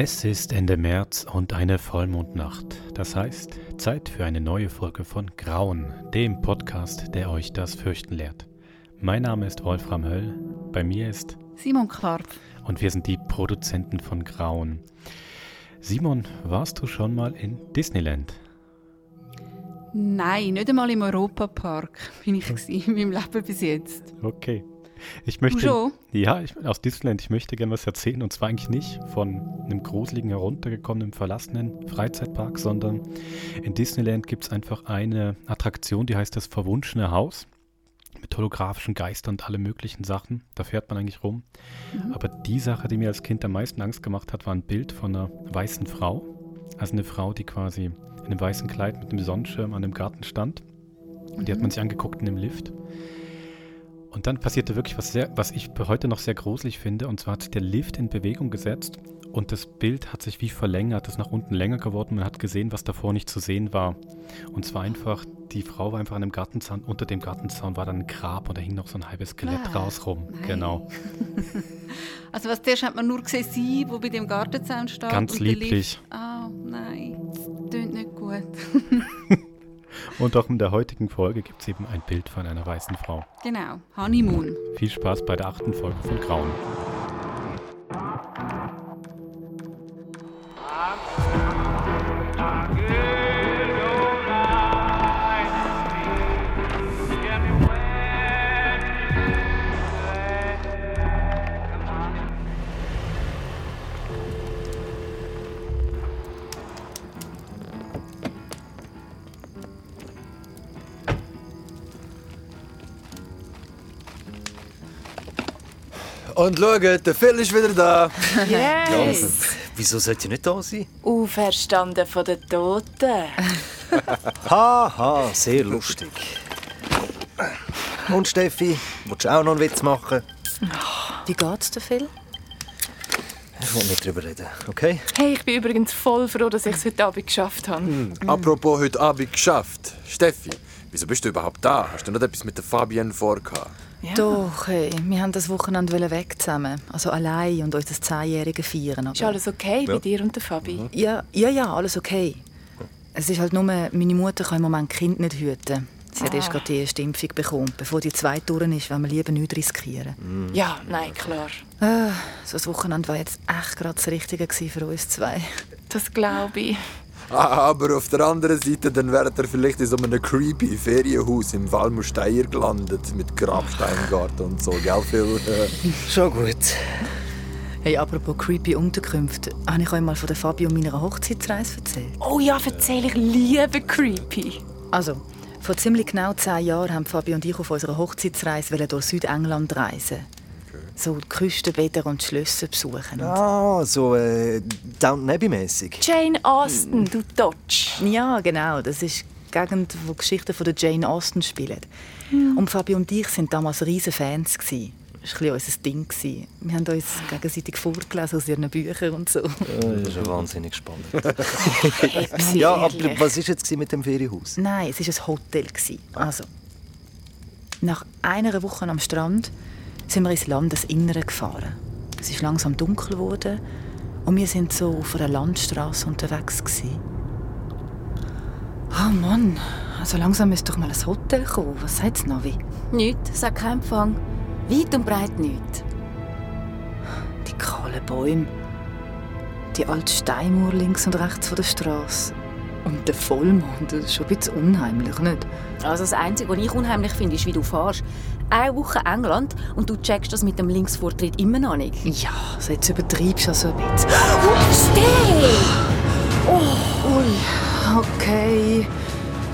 Es ist Ende März und eine Vollmondnacht. Das heißt, Zeit für eine neue Folge von Grauen, dem Podcast, der euch das Fürchten lehrt. Mein Name ist Wolfram Höll, bei mir ist Simon Karp. Und wir sind die Produzenten von Grauen. Simon, warst du schon mal in Disneyland? Nein, nicht einmal im Europapark bin ich in meinem Leben bis jetzt. Okay. Ich möchte, schon? Ja, ich, aus Disneyland. Ich möchte gerne was erzählen. Und zwar eigentlich nicht von einem gruseligen, heruntergekommenen, verlassenen Freizeitpark, sondern in Disneyland gibt es einfach eine Attraktion, die heißt das Verwunschene Haus. Mit holographischen Geistern und alle möglichen Sachen. Da fährt man eigentlich rum. Mhm. Aber die Sache, die mir als Kind am meisten Angst gemacht hat, war ein Bild von einer weißen Frau. Also eine Frau, die quasi in einem weißen Kleid mit einem Sonnenschirm an dem Garten stand. Und die hat man sich angeguckt in dem Lift. Und dann passierte wirklich was sehr, was ich heute noch sehr gruselig finde. Und zwar hat sich der Lift in Bewegung gesetzt und das Bild hat sich wie verlängert, ist nach unten länger geworden. Man hat gesehen, was davor nicht zu sehen war. Und zwar einfach, die Frau war einfach an einem Gartenzaun, unter dem Gartenzaun war dann ein Grab und da hing noch so ein halbes Skelett ah, raus rum. Nein. Genau. also was zuerst hat man nur gesehen, sie, wo bei dem Gartenzaun stand. Ganz lieblich. Ah, oh, nein, das klingt nicht gut. Und auch in der heutigen Folge gibt es eben ein Bild von einer weißen Frau. Genau, Honeymoon. Viel Spaß bei der achten Folge von Grauen. Und schaut, der Phil ist wieder da. Yes! Ja, wieso sollte er nicht da sein? Auferstanden von den Toten. Haha, sehr lustig. Und Steffi, willst du auch noch einen Witz machen? Wie geht's dir, Phil? Ich will nicht darüber reden, okay? Hey, ich bin übrigens voll froh, dass ich es heute Abend geschafft habe. Hm. Apropos heute Abend geschafft. Steffi, wieso bist du überhaupt da? Hast du noch etwas mit der Fabienne vorgehabt? Ja. Doch, hey, wir haben das Wochenende weg zusammen. Also allein und unser Zehnjähriges feiern. Aber... Ist alles okay ja. bei dir und der Fabi? Mhm. Ja, ja, ja, alles okay. Es ist halt nur, meine Mutter kann im Moment Kind nicht hüten. Sie ah. hat erst gerade die erste Impfung bekommen. Bevor die zweite durch ist, wollen wir lieber nichts riskieren. Mhm. Ja, nein, klar. Ah, so das Wochenende war jetzt echt gerade das Richtige für uns zwei. Das glaube ich. Aber auf der anderen Seite, dann wäre er vielleicht in so einem creepy Ferienhaus im Walmusteier gelandet, mit Grabsteingarten und so, gell, Phil? Schon gut. Hey, apropos creepy Unterkünfte, habe ich euch mal von der Fabio meiner Hochzeitsreise erzählt? Oh ja, erzähl ich liebe creepy. Also, vor ziemlich genau zehn Jahren haben Fabio und ich auf unserer Hochzeitsreise durch Südengland reisen so die Küstenbäder und Schlösser besuchen. Ah, so äh, Downton Abbey-mäßig. Jane Austen, du Dodge. Ja, genau. Das ist die Gegend, wo die Geschichten von Jane Austen spielen. Mm. Und Fabi und ich waren damals riesige Fans. Das war unser Ding. Wir haben uns gegenseitig vorgelesen aus ihren Büchern und so. das ist ja wahnsinnig spannend. ja, aber was war jetzt mit dem Ferienhaus? Nein, es war ein Hotel. Also, nach einer Woche am Strand sind wir ins Landesinnere gefahren. Es ist langsam dunkel geworden und wir sind so auf einer Landstraße unterwegs gewesen. Oh Mann, also langsam müsste doch mal ein Hotel kommen. Was sagt Navi? Nichts, sagt kein Empfang. Weit und breit nichts. Die kahlen Bäume, die alte Steinmauer links und rechts von der Straße. Und der Vollmond, das ist schon ein bisschen unheimlich, nicht? Also das Einzige, was ich unheimlich finde, ist, wie du fährst. Eine Woche England und du checkst das mit dem Linksvortritt immer noch nicht. Ja, also jetzt übertreibst du also ein bisschen. Oh, steh! Oh, ui, okay.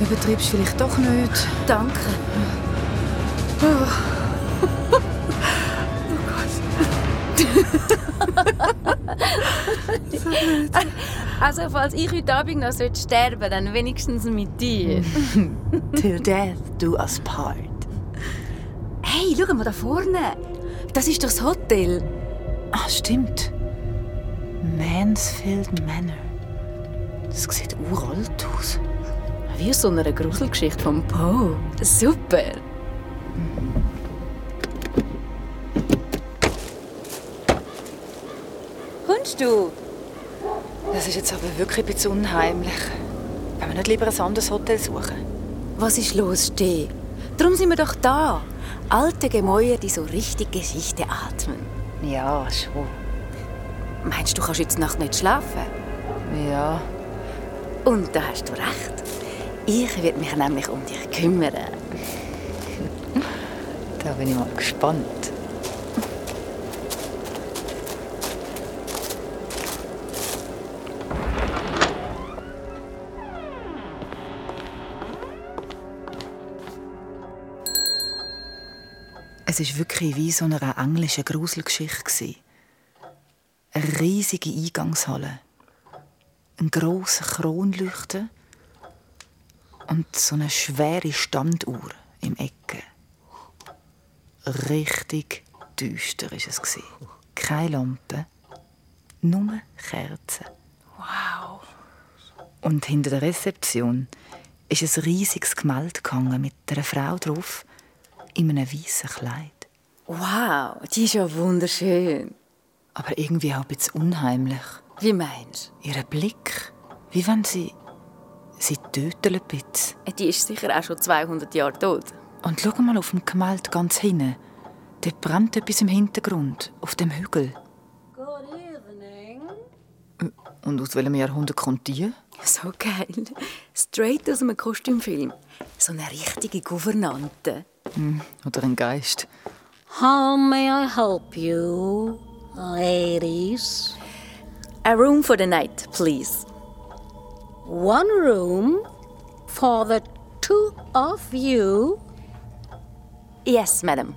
Übertreibst vielleicht doch nicht. Danke. Oh, oh Gott. so also, falls ich heute Abend noch sterben sollte, dann wenigstens mit dir. Till death do us part. Schau mal da vorne. Das ist doch das Hotel. Ah, stimmt. Mansfield Manor. Das sieht uralt aus. Wie aus so einer Gruselgeschichte von Poe. Super. Kommst du? Das ist jetzt aber wirklich ein bisschen unheimlich. Wollen wir nicht lieber ein anderes Hotel suchen? Was ist los, Steh? Darum sind wir doch da. Alte Gemäuer, die so richtig Geschichte atmen. Ja, schon. Meinst du, du kannst jetzt Nacht nicht schlafen? Ja. Und da hast du recht. Ich werde mich nämlich um dich kümmern. Da bin ich mal gespannt. Es war wirklich wie so eine englische Gruselgeschichte. Eine riesige Eingangshalle. Ein grosser Kronleuchter und so eine schwere Standuhr im Ecke. Richtig düster war es. Keine Lampe, nur Kerzen. Wow. Und hinter der Rezeption ist ein riesiges Gemälde mit einer Frau drauf, in einem weißen Kleid. Wow, die ist ja wunderschön. Aber irgendwie auch ein bisschen unheimlich. Wie meinst du? Ihr Blick, wie wenn sie... Sie töten ein bisschen. Die ist sicher auch schon 200 Jahre tot. Und schau mal auf dem Gemälde ganz hinten. Dort brennt etwas im Hintergrund, auf dem Hügel. Good evening. Und aus welchem Jahrhundert kommt die? So geil. Straight aus einem Kostümfilm. So eine richtige Gouvernante. Mm, Oder ein Geist. How may I help you, ladies? A room for the night, please. One room for the two of you? Yes, madam.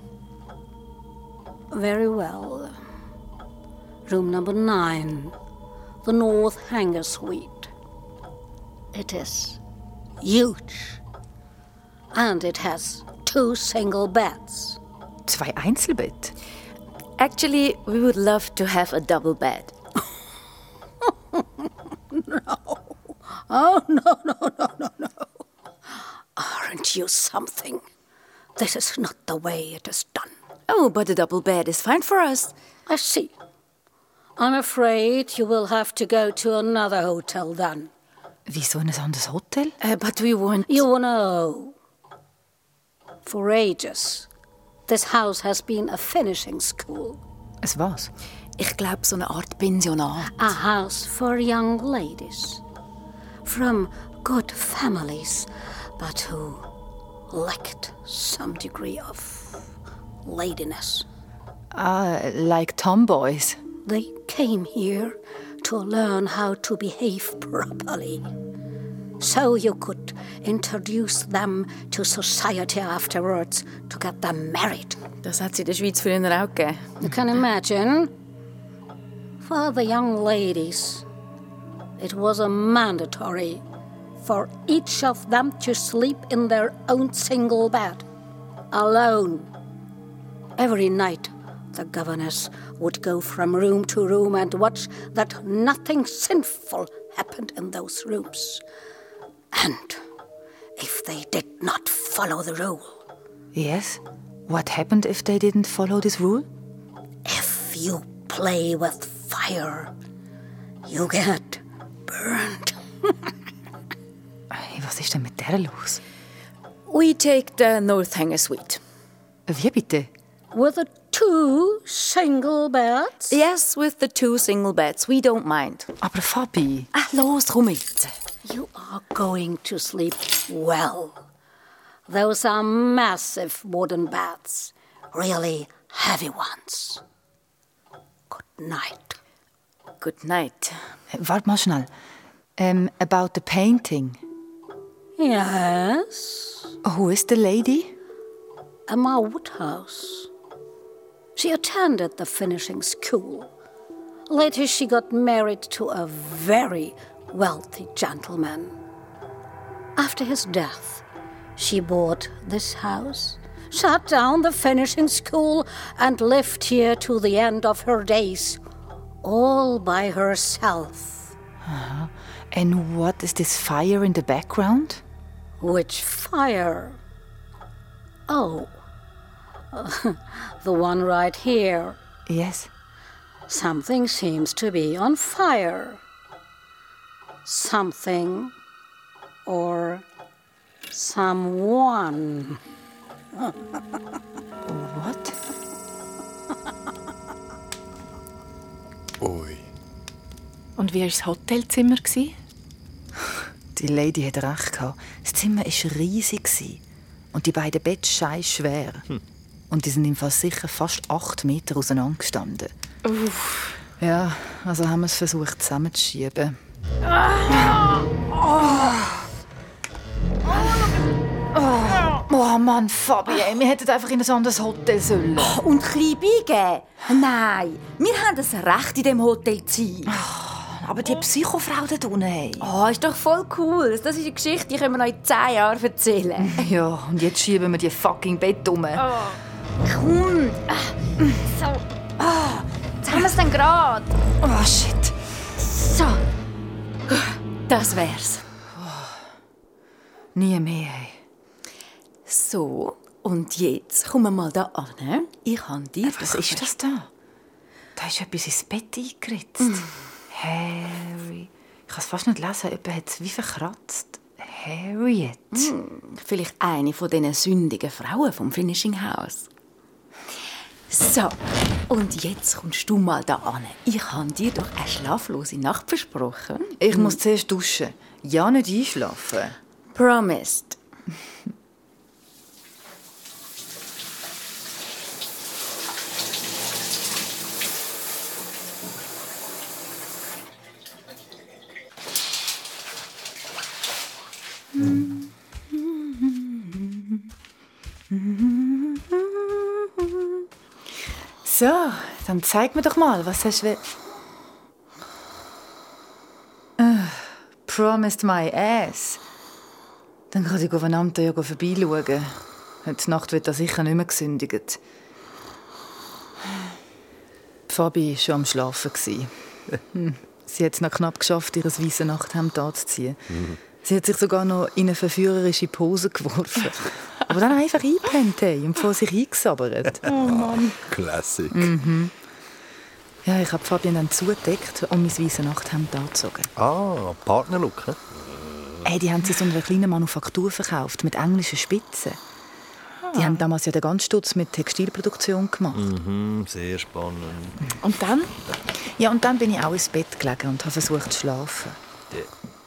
Very well. Room number nine, the North Hanger Suite. It is huge. And it has two single beds. Zwei Einzelbett? Actually, we would love to have a double bed. no. Oh, no, no, no, no, no. Aren't you something? This is not the way it is done. Oh, but a double bed is fine for us. I see. I'm afraid you will have to go to another hotel then. Wieso in ein anderes Hotel? Uh, but we want. You know. For ages, this house has been a finishing school. Es was? Ich glaube, so eine Art Pensionat. A house for young ladies. From good families, but who lacked some degree of ladiness. Ah, uh, like tomboys. They came here to learn how to behave properly. So you could introduce them to society afterwards to get them married. Das hat sie in der Schweiz früher auch gegeben. You can imagine. For the young ladies, it was a mandatory for each of them to sleep in their own single bed, alone. Every night, the governess would go from room to room and watch that nothing sinful happened in those rooms. And if they did not follow the rule. Yes? What happened if they didn't follow this rule? If you play with fire, you get burned. Was ist denn mit der los? We take the Northanger Suite. Wie bitte? With the two single beds? Yes, with the two single beds. We don't mind. Aber Fabi... Ah, los, komm jetzt. You are going to sleep well. Those are massive wooden beds. Really heavy ones. Good night. Good night. Warte mal schnell. Um, about the painting. Yes. Who is the lady? Emma Woodhouse. She attended the finishing school. Later, she got married to a very wealthy gentleman. After his death, she bought this house, shut down the finishing school, and lived here to the end of her days, all by herself. Uh-huh. And what is this fire in the background? Which fire? Oh, the one right here. Yes. Something seems to be on fire. Something or someone. What? Ui. Und wie war das Hotelzimmer? Die Lady hat recht gehabt. Das Zimmer war riesig und die beiden Betten scheiß schwer. Hm. Und die sind im Fall sicher fast acht Meter auseinander gestanden. Uff. Ja, also haben wir es versucht zusammenzuschieben. Oh. Mann, Fabi, ey, wir hätten einfach in ein anderes Hotel sollen. Oh, und klein beigeben? Nein, wir haben das Recht, in diesem Hotel zu sein. Oh, aber die Psychofrau da unten, ey. Oh, ist doch voll cool. Das ist eine Geschichte, die können wir noch in zehn Jahren erzählen. Ja, und jetzt schieben wir die fucking Bett um. Oh. Komm. So. Oh, jetzt haben wir es dann gerade. Oh, shit. So. Das wär's. Nie mehr, ey. So, und jetzt kommen wir mal da an. Ich habe dir... Was ist das da? Da ist etwas ins Bett eingeritzt. Mm. Harry. Ich kann es fast nicht lesen. Jemand hat es wie verkratzt. Harriet. Mm. Vielleicht eine von diesen sündigen Frauen vom Finishing House. So, und jetzt kommst du mal da an. Ich habe dir doch eine schlaflose Nacht versprochen. Ich muss zuerst duschen. Ja, nicht einschlafen. Promised. So, dann zeig mir doch mal, was hast du... Uh, promised my ass. Dann kann die Gouvernante ja vorbeischauen. Heute Nacht wird er sicher nicht mehr gesündigt. Fabi war schon am Schlafen. Hm. Sie hat es noch knapp geschafft, ihr weißes Nachthemd anzuziehen. Mhm. Sie hat sich sogar noch in eine verführerische Pose geworfen. Aber dann einfach eingepennt und vor sich eingesabbert. Oh Mann. Classic. Mhm. Ja, ich habe Fabian dann zugedeckt und mein weißes Nachthemd angezogen. Ah, Partnerlook, ne? Hey, die haben sie so einer kleinen Manufaktur verkauft mit englischen Spitzen. Die ah. haben damals ja den ganzen Stutz mit Textilproduktion gemacht. Mhm, sehr spannend. Und dann? Ja, und dann bin ich auch ins Bett gelegen und habe versucht zu schlafen.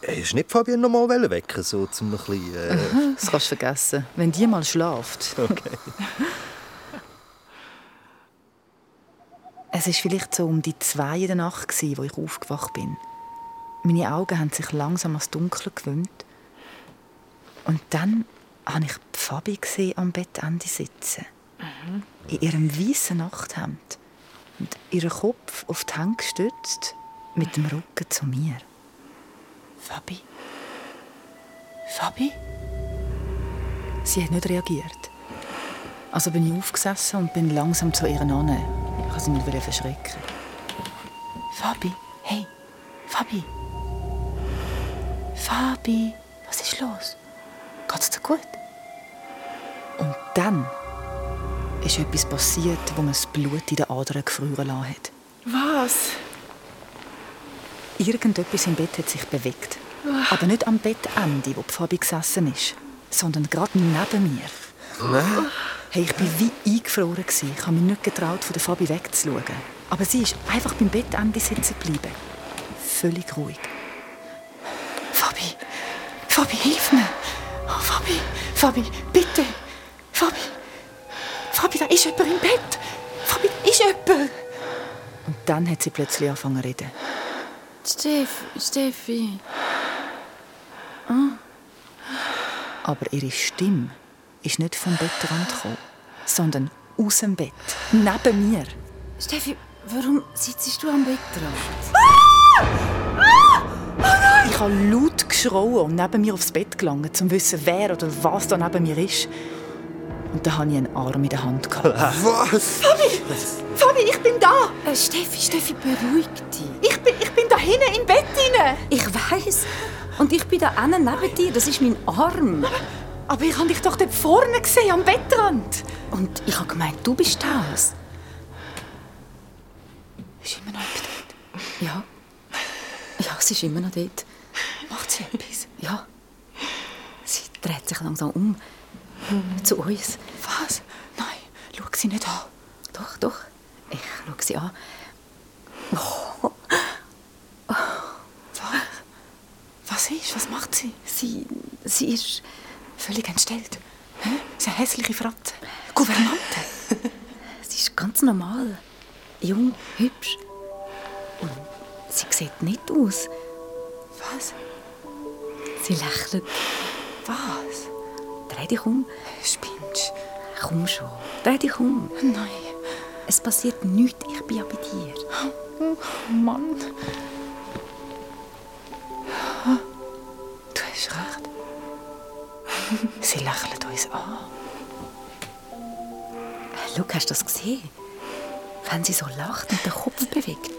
Hey, hast du nicht Fabian noch mal wecken so zum ein bisschen, äh... Das kannst du vergessen, wenn die mal schlaft. Okay. es war vielleicht so um die zwei in der Nacht, wo ich aufgewacht bin. Meine Augen haben sich langsam ans Dunkel gewöhnt. Und dann habe ich Fabi gesehen am Bettende sitzen. Mhm. In ihrem weißen Nachthemd. Und ihren Kopf auf die Hände gestützt, mit dem Rücken zu mir. Fabi? Fabi? Sie hat nicht reagiert. Also bin ich aufgesessen und bin langsam zu ihr an. Ich wollte sie nicht verschrecken. Fabi, hey, Fabi. Fabi, was ist los? Geht's dir gut? Und dann ist etwas passiert, wo mir das Blut in den Adern lassen hat. Was? Irgendetwas im Bett hat sich bewegt. Aber nicht am Bettende, wo Fabi gesessen ist, sondern gerade neben mir. Nein. Hey, ich war wie eingefroren. Ich habe mich nicht getraut, von der Fabi wegzuschauen. Aber sie ist einfach beim Bettende sitzen geblieben. Völlig ruhig. Fabi, Fabi, hilf mir. Oh, Fabi, Fabi, bitte. Fabi, Fabi, da ist jemand im Bett. Fabi, da ist jemand. Und dann hat sie plötzlich angefangen zu reden. Steffi, Steffi. Oh. Aber ihre Stimme ist nicht vom Bettrand gekommen, sondern aus dem Bett, neben mir. Steffi, warum sitzt du am Bettrand? Ah! Ah! Oh nein! Ich habe laut geschrauen und neben mir aufs Bett gelangt, um zu wissen, wer oder was da neben mir ist. Und da hatte ich einen Arm in der Hand. Was? Fabi! Fabi, ich bin da! Äh, Steffi, Steffi, beruhig dich. Ich bin, ich bin da hinten im Bett rein. Ich weiß. Und ich bin da hinten neben dir. Das ist mein Arm. Aber, aber ich habe dich doch dort vorne gesehen, am Bettrand. Und ich habe gemeint, du bist das. Ist immer noch dort? Ja. Ja, sie ist immer noch dort. Macht sie etwas? Ja. Sie dreht sich langsam um. Zu uns. Was? Nein, schau sie nicht an. Doch, doch. Ich schaue sie an. Oh. Oh. Was? Was ist? Was macht sie? Sie, sie ist... Völlig entstellt. Hä? Sie eine hässliche Fratze. Gouvernante. sie ist ganz normal. Jung, hübsch. Und sie sieht nicht aus. Was? Sie lächelt. Was? Dreh dich um. Spinnst Komm schon. Dreh dich um. Nein. Es passiert nichts. Ich bin ja bei dir. Oh, Mann. Du hast recht. Sie lächeln uns an. Schau, hast du das gesehen? Wenn sie so lacht und den Kopf bewegt.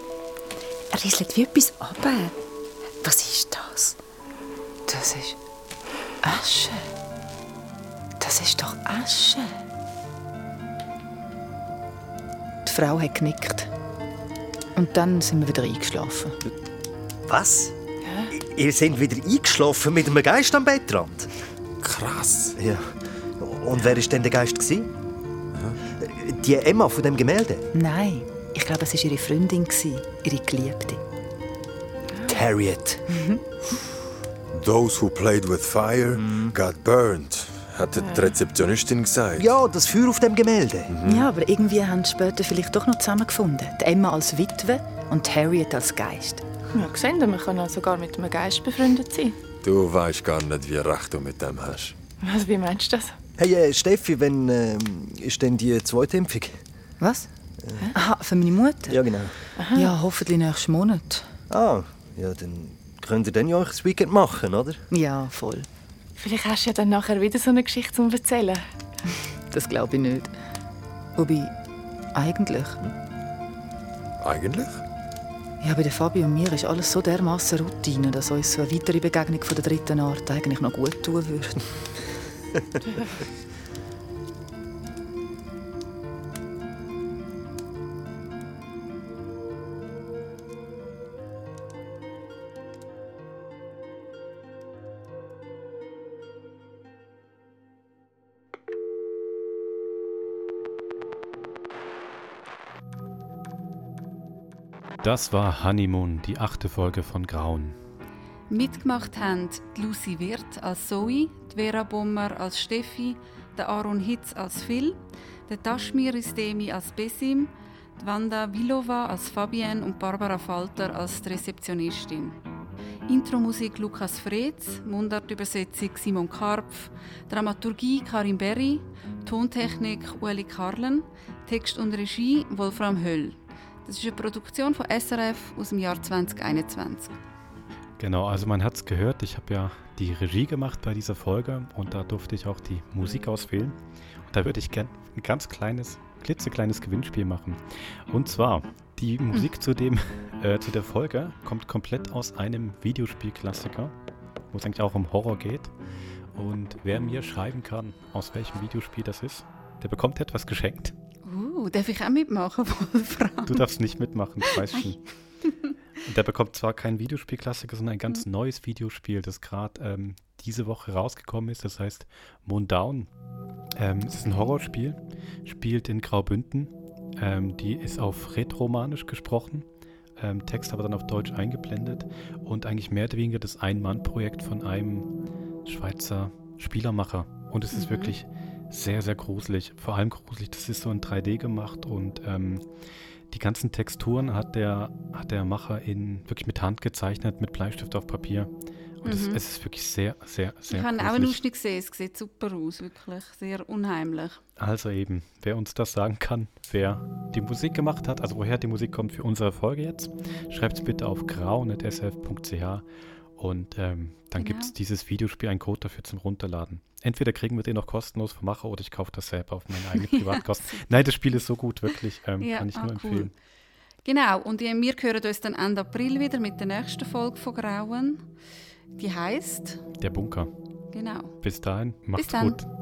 Er rieselt wie etwas ab. Was ist das? Das ist Asche. Das ist doch Asche. Frau hat genickt. Und dann sind wir wieder eingeschlafen. Was? Ja? Ihr seid wieder eingeschlafen mit einem Geist am Bettrand? Krass. Ja. Und wer war denn der Geist? Ja. Die Emma von dem Gemälde? Nein, ich glaube, es war ihre Freundin, ihre Geliebte. Harriet. Mhm. Those who played with fire mhm. got burned, hat die Rezeptionistin gesagt. Ja, das Feuer auf dem Gemälde. Mhm. Ja, aber irgendwie haben sie später vielleicht doch noch zusammengefunden. Die Emma als Witwe und Harriet als Geist. Ja, gesehen, man kann ja sogar mit einem Geist befreundet sein. Du weißt gar nicht, wie recht du mit dem hast. Was, wie meinst du das? Hey, äh, Steffi, wann äh, ist denn die zweite Impfung? Was? Äh. Aha, für meine Mutter? Ja, genau. Aha. Ja, hoffentlich nächsten Monat. Ah, ja, dann könnt ihr dann ja euch das Weekend machen, oder? Ja, voll. Vielleicht hast du ja dann nachher wieder so eine Geschichte zum Erzählen. Das glaube ich nicht. Wobei, eigentlich. Eigentlich? Ja, bei der Fabi und mir ist alles so dermaßen Routine, dass uns so eine weitere Begegnung von der dritten Art eigentlich noch gut tun würde. Das war Honeymoon, die achte Folge von Grauen. Mitgemacht haben Lucy Wirth als Zoe, Vera Bommer als Steffi, der Aaron Hitz als Phil, der Tashmir Istemi als Besim, die Wanda Vilova als Fabienne und Barbara Falter als Rezeptionistin. Intromusik Lukas Freds, Mundartübersetzung Simon Karpf, Dramaturgie Karin Berry, Tontechnik Ueli Karlen, Text und Regie Wolfram Höll. Das ist eine Produktion von SRF aus dem Jahr 2021. Genau, also man hat es gehört, ich habe ja die Regie gemacht bei dieser Folge und da durfte ich auch die Musik auswählen. Und da würde ich gerne ein ganz kleines, klitzekleines Gewinnspiel machen. Und zwar, die Musik hm. zu, dem, äh, zu der Folge kommt komplett aus einem Videospielklassiker, wo es eigentlich auch um Horror geht. Und wer mir schreiben kann, aus welchem Videospiel das ist, der bekommt etwas geschenkt. Darf ich auch mitmachen, Wolfram? Du darfst nicht mitmachen, ich weiß schon. Und der bekommt zwar kein Videospielklassiker, sondern ein ganz mhm. neues Videospiel, das gerade ähm, diese Woche rausgekommen ist. Das heißt Moondown. Ähm, es ist ein Horrorspiel, spielt in Graubünden. Ähm, die ist auf Rätoromanisch gesprochen, ähm, Text aber dann auf Deutsch eingeblendet und eigentlich mehr oder weniger das Ein-Mann-Projekt von einem Schweizer Spielermacher. Und es ist mhm. wirklich sehr, sehr gruselig. Vor allem gruselig, das ist so in 3D gemacht und ähm, die ganzen Texturen hat der, hat der Macher in, wirklich mit Hand gezeichnet, mit Bleistift auf Papier. Und mhm. es, es, ist wirklich sehr, sehr, sehr Ich habe auch einen Ausschnitt gesehen, es sieht super aus, wirklich sehr unheimlich. Also eben, wer uns das sagen kann, wer die Musik gemacht hat, also woher die Musik kommt für unsere Folge jetzt, schreibt es bitte auf grau.sf.ch und ähm, dann genau. gibt es dieses Videospiel, ein Code dafür zum Runterladen. Entweder kriegen wir den noch kostenlos vom Macher oder ich kaufe das selber auf meine eigene Privatkosten. ja, Nein, das Spiel ist so gut, wirklich. Ähm, ja, kann ich ah, nur empfehlen. Cool. Genau, und wir hören uns dann Ende April wieder mit der nächsten Folge von Grauen. Die heißt Der Bunker. Genau. Bis dahin, macht's Bis gut.